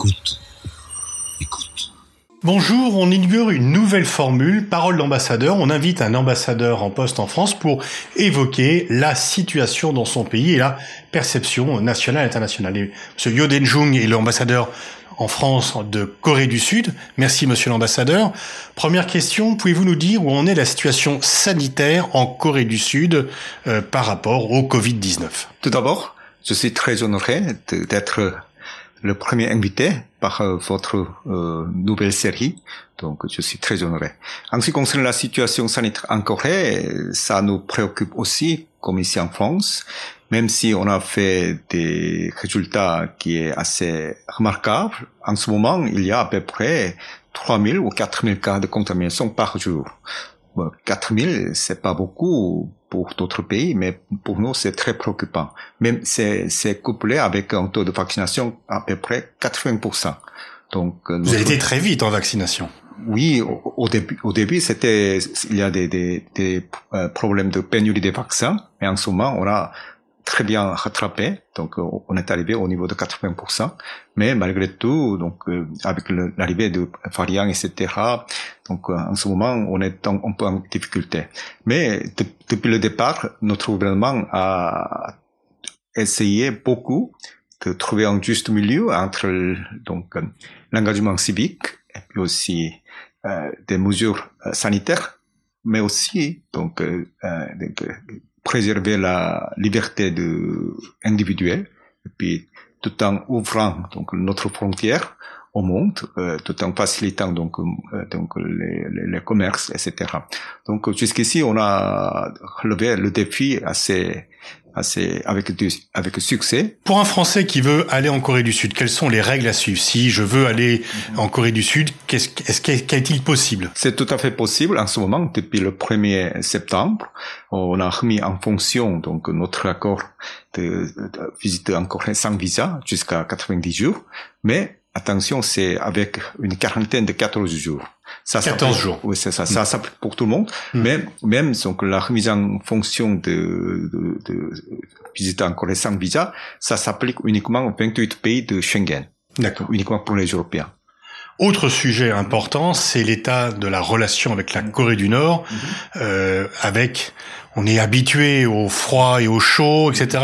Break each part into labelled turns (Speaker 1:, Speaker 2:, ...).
Speaker 1: Écoute. Écoute.
Speaker 2: Bonjour, on inaugure une nouvelle formule, parole d'ambassadeur. On invite un ambassadeur en poste en France pour évoquer la situation dans son pays et la perception nationale et internationale. Et Monsieur Yoden Jung est l'ambassadeur en France de Corée du Sud. Merci Monsieur l'ambassadeur. Première question, pouvez-vous nous dire où en est la situation sanitaire en Corée du Sud euh, par rapport au Covid-19
Speaker 3: Tout d'abord, je suis très honoré d'être le premier invité par euh, votre euh, nouvelle série. Donc, je suis très honoré. En ce qui concerne la situation sanitaire en Corée, ça nous préoccupe aussi, comme ici en France, même si on a fait des résultats qui est assez remarquables. En ce moment, il y a à peu près 3000 ou 4000 cas de contamination par jour. 4000, c'est pas beaucoup pour d'autres pays, mais pour nous, c'est très préoccupant. Même c'est, c'est couplé avec un taux de vaccination à peu près 80%.
Speaker 2: Donc, euh, Vous avez été très vite en vaccination.
Speaker 3: Oui, au, début, au début, c'était, il y a des, des, des euh, problèmes de pénurie des vaccins, mais en ce moment, on a très bien rattrapé. Donc, euh, on est arrivé au niveau de 80%. Mais malgré tout, donc, euh, avec l'arrivée de variants, etc., donc, euh, en ce moment, on est un peu en difficulté. Mais depuis le départ, notre gouvernement a essayé beaucoup de trouver un juste milieu entre, donc, l'engagement civique et puis aussi des mesures sanitaires, mais aussi, donc, donc préserver la liberté de, individuelle, et puis tout en ouvrant donc notre frontière au monde, euh, tout en facilitant donc euh, donc les, les, les, commerces, etc. Donc jusqu'ici, on a relevé le défi assez assez avec du, avec succès.
Speaker 2: Pour un Français qui veut aller en Corée du Sud, quelles sont les règles à suivre? Si je veux aller en Corée du Sud, qu'est-ce est-ce qu'est-il possible?
Speaker 3: C'est tout à fait possible en ce moment. Depuis le 1er septembre, on a remis en fonction donc notre accord de, de visiter en Corée sans visa jusqu'à 90 jours, mais attention, c'est avec une quarantaine de 14 jours.
Speaker 2: Ça 14 jours.
Speaker 3: Oui, c'est ça. Ça mm. s'applique pour tout le monde. Mm. Mais même donc la remise en fonction de, de, de visiter en Corée sans visa, ça s'applique uniquement aux 28 pays de Schengen.
Speaker 2: D'accord.
Speaker 3: Uniquement pour les Européens.
Speaker 2: Autre sujet important, c'est l'état de la relation avec la Corée du Nord, mm-hmm. euh, avec on est habitué au froid et au chaud, etc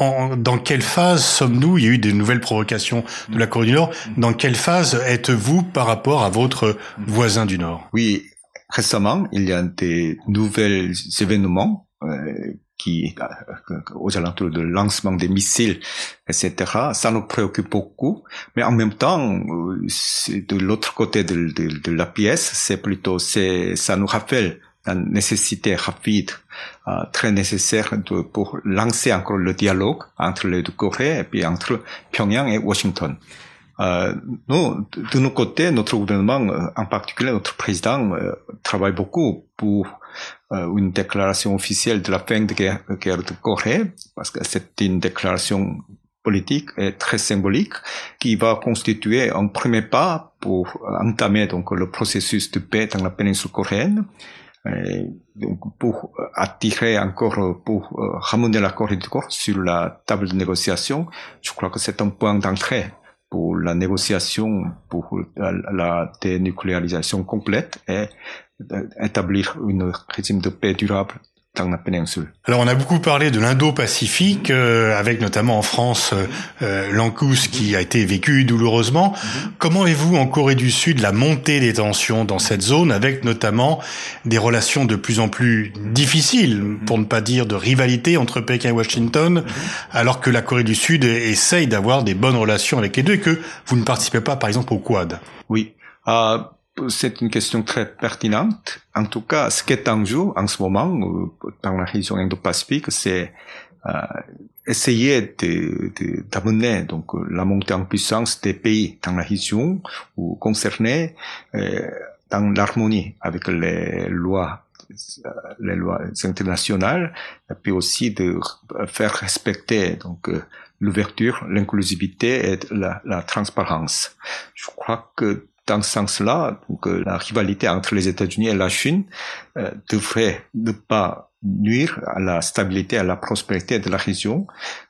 Speaker 2: dans quelle phase sommes-nous? Il y a eu des nouvelles provocations de la Corée du Nord. Dans quelle phase êtes-vous par rapport à votre voisin du Nord?
Speaker 3: Oui, récemment, il y a des nouvelles événements euh, qui, euh, aux alentours de lancement des missiles, etc. Ça nous préoccupe beaucoup, mais en même temps, de l'autre côté de, de, de, la pièce, c'est plutôt, c'est, ça nous rappelle la nécessité rapide, très nécessaire de, pour lancer encore le dialogue entre les deux Corées et puis entre Pyongyang et Washington. Euh, nous, de nos côtés, notre gouvernement, euh, en particulier notre président, euh, travaille beaucoup pour euh, une déclaration officielle de la fin de guerre, de guerre de Corée, parce que c'est une déclaration politique et très symbolique qui va constituer un premier pas pour entamer donc le processus de paix dans la péninsule coréenne donc pour attirer encore, pour euh, ramener l'accord du corps sur la table de négociation, je crois que c'est un point d'entrée pour la négociation, pour la dénucléarisation complète et établir un régime de paix durable.
Speaker 2: Alors on a beaucoup parlé de l'Indo-Pacifique, euh, avec notamment en France euh, euh l'Ancous qui a été vécu douloureusement. Comment avez-vous en Corée du Sud la montée des tensions dans cette zone, avec notamment des relations de plus en plus difficiles, pour ne pas dire de rivalité entre Pékin et Washington, alors que la Corée du Sud essaye d'avoir des bonnes relations avec les deux et que vous ne participez pas par exemple au Quad?
Speaker 3: Oui. Euh, c'est une question très pertinente. En tout cas, ce qui est en jeu en ce moment euh, dans la région Indo-Pacifique, c'est euh, essayer d'amener de, donc la montée en puissance des pays dans la région ou concernés euh, dans l'harmonie avec les lois les lois internationales puis aussi de faire respecter donc l'ouverture, l'inclusivité et la, la transparence. Je crois que dans ce sens-là, donc, euh, la rivalité entre les États-Unis et la Chine euh, devrait ne pas nuire à la stabilité, à la prospérité de la région.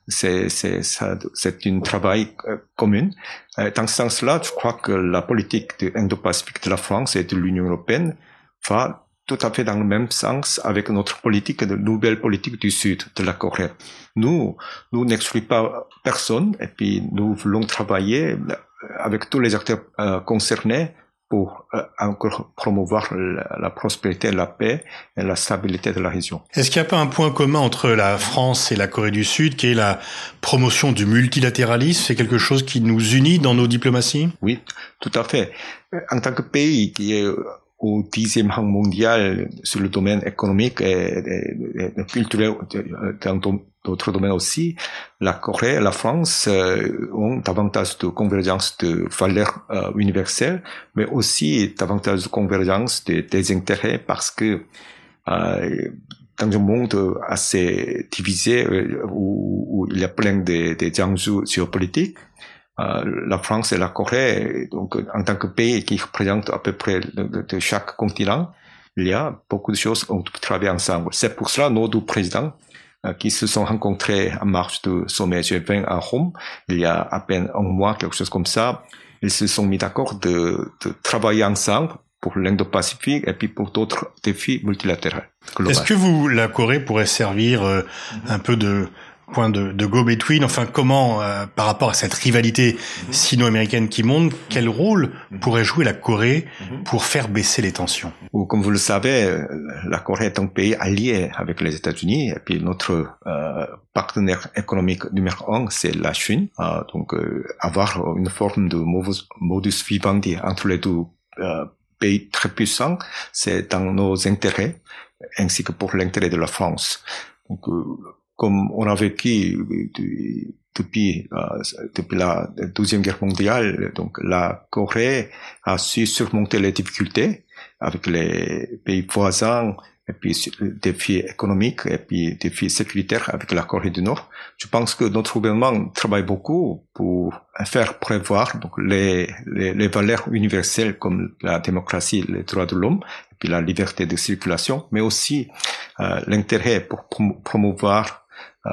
Speaker 3: C'est c'est c'est un travail euh, commun. Euh, dans ce sens-là, je crois que la politique de Indo-Pacifique de la France et de l'Union européenne va tout à fait dans le même sens avec notre politique de nouvelle politique du Sud de la Corée. Nous, nous n'excluons pas personne et puis nous voulons travailler avec tous les acteurs euh, concernés pour euh, encore promouvoir la, prospérité, la paix et la stabilité de la région.
Speaker 2: Est-ce qu'il n'y a pas un point commun entre la France et la Corée du Sud qui est la promotion du multilatéralisme? C'est quelque chose qui nous unit dans nos diplomaties?
Speaker 3: Oui, tout à fait. En tant que pays qui est au dixième rang mondial sur le domaine économique et, culturel dans d'autres domaines aussi, la Corée et la France euh, ont davantage de convergence de valeurs euh, universelles, mais aussi davantage de convergence des intérêts parce que euh, dans un monde assez divisé où, il y a plein de, de géopolitiques, la France et la Corée, donc en tant que pays qui représente à peu près de, chaque continent, il y a beaucoup de choses on travailler ensemble. C'est pour cela nos deux présidents qui se sont rencontrés en marge du sommet G20 à Rome, il y a à peine un mois, quelque chose comme ça. Ils se sont mis d'accord de, de travailler ensemble pour l'Indo-Pacifique et puis pour d'autres défis multilatéraux.
Speaker 2: Est-ce que vous, la Corée pourrait servir euh, un peu de point de, de go-between, enfin comment, euh, par rapport à cette rivalité mhm. sino-américaine qui monte, quel rôle mhm. pourrait jouer la Corée mhm. pour faire baisser les tensions?
Speaker 3: Comme vous le savez, euh, la Corée est un pays allié avec les États-Unis, et puis notre euh, partenaire économique numéro un, c'est la Chine. donc avoir une forme de modus vivendi entre les deux pays très puissants, c'est dans nos intérêts, ainsi que pour l'intérêt de la France. Donc, comme on a vécu depuis, euh, depuis la deuxième guerre mondiale, donc la Corée a su surmonter les difficultés avec les pays voisins, et puis défis économiques et puis défis sécuritaires avec la Corée du Nord. Je pense que notre gouvernement travaille beaucoup pour faire prévoir donc les, les, les valeurs universelles comme la démocratie, les droits de l'homme, et puis la liberté de circulation, mais aussi euh, l'intérêt pour promouvoir euh,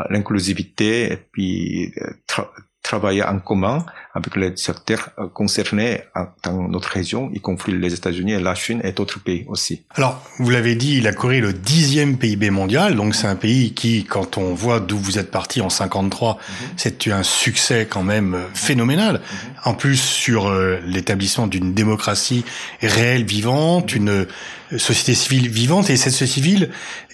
Speaker 3: l'inclusivité et puis euh, travailler en commun avec les secteurs euh, concernés dans notre région, y compris les États-Unis et la Chine et d'autres pays aussi.
Speaker 2: Alors, vous l'avez dit, la Corée est le dixième PIB mondial, donc c'est un pays qui, quand on voit d'où vous êtes parti en 53, mhm. c'est un succès quand même phénoménal. Mhm. En plus, sur l'établissement d'une démocratie réelle, vivante, une société civile vivante, et cette société civile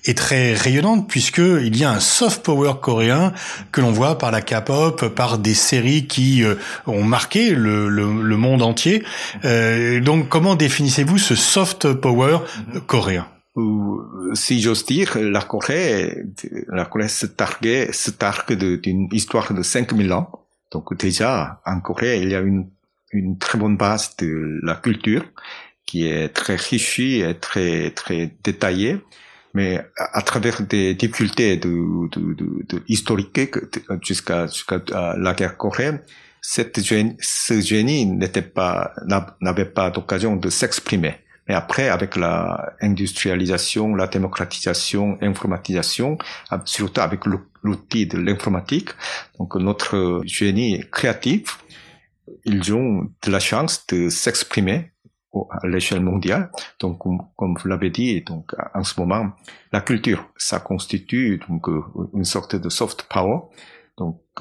Speaker 2: est très rayonnante puisque il y a un soft power coréen que l'on voit par la K-pop, par des séries qui euh, ont marqué le, le, le monde entier. Euh, donc, comment définissez-vous ce soft power coréen?
Speaker 3: Si j'ose dire, la Corée, la Corée se targue, se targue d'une histoire de 5000 ans. Donc déjà, en Corée, il y a une, une très bonne base de la culture qui est très riche et très, très détaillée mais à, travers des difficultés de, de, de, de historiques jusqu'à jusqu'à la guerre coréenne, cette ce génie n'était pas n'avait pas d'occasion de s'exprimer. Mais après, avec la industrialisation, la démocratisation, l'informatisation, surtout avec l'outil de l'informatique, donc notre génie créatif, ils ont de la chance de s'exprimer à l'échelle mondiale. Donc, comme, vous l'avez dit, donc en ce moment, la culture, ça constitue donc euh, une sorte de soft power.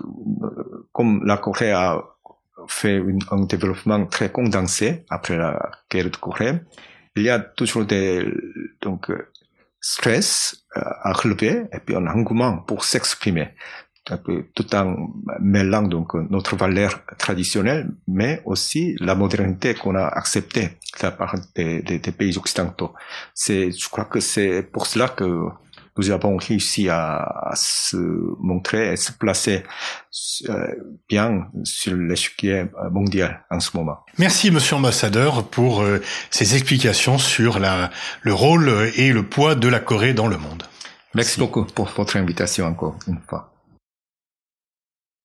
Speaker 3: Euh, comme la Corée a fait un développement très condensé après la guerre de Corée, il y a toujours des donc euh, stress à relever et puis un engouement pour s'exprimer tout en mêlant donc notre valeur traditionnelle, mais aussi la modernité qu'on a acceptée de la part des, des pays occidentaux. C'est, je crois que c'est pour cela que nous avons réussi à, à se montrer et se placer euh, bien sur l'échiquier mondial en ce moment.
Speaker 2: Merci, Monsieur l'ambassadeur, pour euh, ces explications sur la, le rôle et le poids de la Corée dans le monde.
Speaker 3: Merci beaucoup pour votre invitation encore une fois.